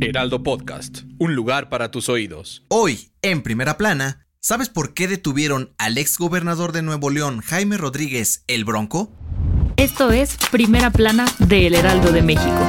Heraldo Podcast, un lugar para tus oídos. Hoy, en primera plana, ¿sabes por qué detuvieron al ex gobernador de Nuevo León, Jaime Rodríguez, el Bronco? Esto es Primera Plana de El Heraldo de México.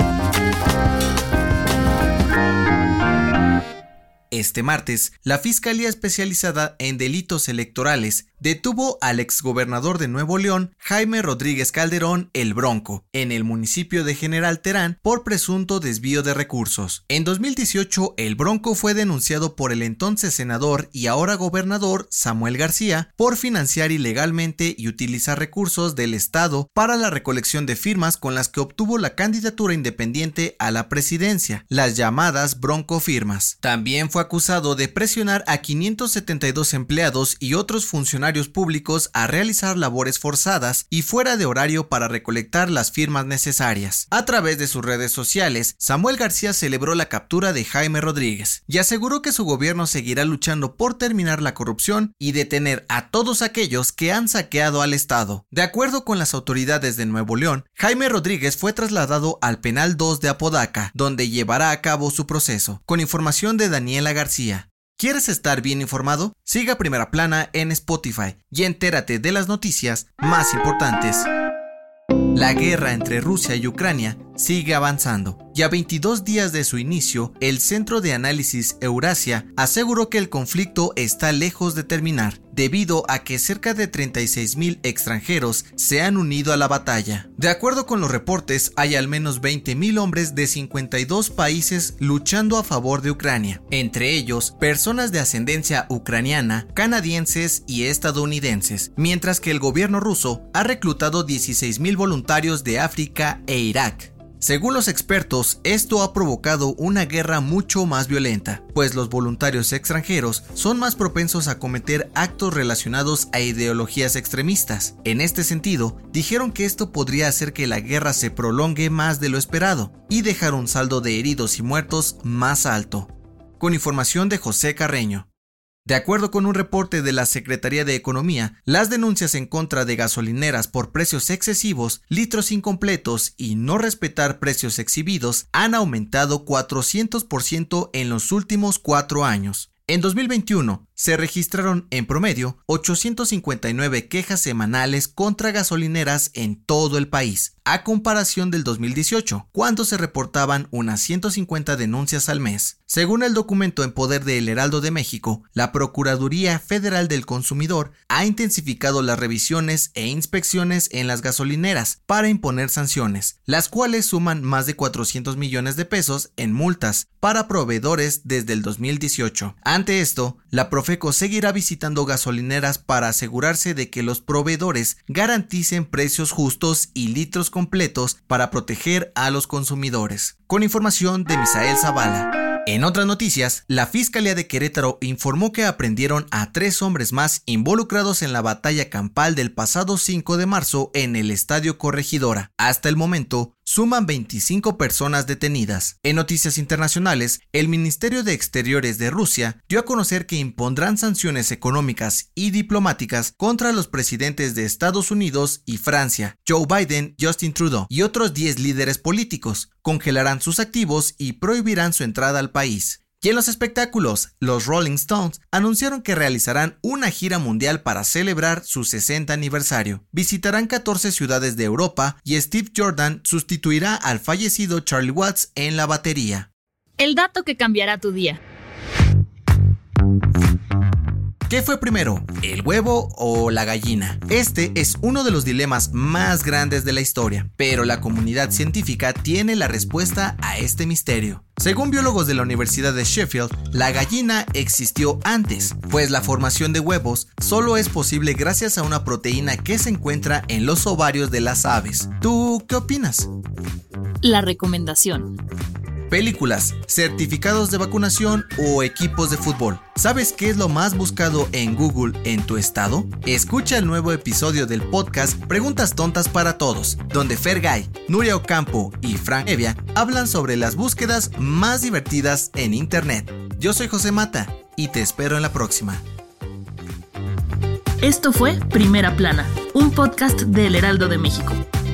Este martes, la Fiscalía Especializada en Delitos Electorales detuvo al exgobernador de Nuevo León, Jaime Rodríguez Calderón, el Bronco, en el municipio de General Terán por presunto desvío de recursos. En 2018, el Bronco fue denunciado por el entonces senador y ahora gobernador Samuel García por financiar ilegalmente y utilizar recursos del Estado para la recolección de firmas con las que obtuvo la candidatura independiente a la presidencia, las llamadas Bronco Firmas. También fue acusado de presionar a 572 empleados y otros funcionarios públicos a realizar labores forzadas y fuera de horario para recolectar las firmas necesarias. A través de sus redes sociales, Samuel García celebró la captura de Jaime Rodríguez y aseguró que su gobierno seguirá luchando por terminar la corrupción y detener a todos aquellos que han saqueado al Estado. De acuerdo con las autoridades de Nuevo León, Jaime Rodríguez fue trasladado al penal 2 de Apodaca, donde llevará a cabo su proceso. Con información de Daniela García. ¿Quieres estar bien informado? Siga Primera Plana en Spotify y entérate de las noticias más importantes. La guerra entre Rusia y Ucrania sigue avanzando y a 22 días de su inicio, el Centro de Análisis Eurasia aseguró que el conflicto está lejos de terminar, debido a que cerca de 36.000 extranjeros se han unido a la batalla. De acuerdo con los reportes, hay al menos 20.000 hombres de 52 países luchando a favor de Ucrania, entre ellos personas de ascendencia ucraniana, canadienses y estadounidenses, mientras que el gobierno ruso ha reclutado 16.000 voluntarios de África e Irak. Según los expertos, esto ha provocado una guerra mucho más violenta, pues los voluntarios extranjeros son más propensos a cometer actos relacionados a ideologías extremistas. En este sentido, dijeron que esto podría hacer que la guerra se prolongue más de lo esperado y dejar un saldo de heridos y muertos más alto. Con información de José Carreño. De acuerdo con un reporte de la Secretaría de Economía, las denuncias en contra de gasolineras por precios excesivos, litros incompletos y no respetar precios exhibidos han aumentado 400% en los últimos cuatro años. En 2021 se registraron en promedio 859 quejas semanales contra gasolineras en todo el país, a comparación del 2018, cuando se reportaban unas 150 denuncias al mes. Según el documento en poder de El Heraldo de México, la Procuraduría Federal del Consumidor ha intensificado las revisiones e inspecciones en las gasolineras para imponer sanciones, las cuales suman más de 400 millones de pesos en multas para proveedores desde el 2018. Ante esto, la Profeco seguirá visitando gasolineras para asegurarse de que los proveedores garanticen precios justos y litros completos para proteger a los consumidores. Con información de Misael Zavala. En otras noticias, la Fiscalía de Querétaro informó que aprendieron a tres hombres más involucrados en la batalla campal del pasado 5 de marzo en el Estadio Corregidora. Hasta el momento, suman 25 personas detenidas. En noticias internacionales, el Ministerio de Exteriores de Rusia dio a conocer que impondrán sanciones económicas y diplomáticas contra los presidentes de Estados Unidos y Francia, Joe Biden, Justin Trudeau y otros 10 líderes políticos, congelarán sus activos y prohibirán su entrada al país. Y en los espectáculos, los Rolling Stones anunciaron que realizarán una gira mundial para celebrar su 60 aniversario. Visitarán 14 ciudades de Europa y Steve Jordan sustituirá al fallecido Charlie Watts en la batería. El dato que cambiará tu día. ¿Qué fue primero, el huevo o la gallina? Este es uno de los dilemas más grandes de la historia, pero la comunidad científica tiene la respuesta a este misterio. Según biólogos de la Universidad de Sheffield, la gallina existió antes, pues la formación de huevos solo es posible gracias a una proteína que se encuentra en los ovarios de las aves. ¿Tú qué opinas? La recomendación. Películas, certificados de vacunación o equipos de fútbol. ¿Sabes qué es lo más buscado en Google en tu estado? Escucha el nuevo episodio del podcast Preguntas Tontas para Todos, donde Fergay, Nuria Ocampo y Frank Evia hablan sobre las búsquedas más divertidas en Internet. Yo soy José Mata y te espero en la próxima. Esto fue Primera Plana, un podcast del Heraldo de México.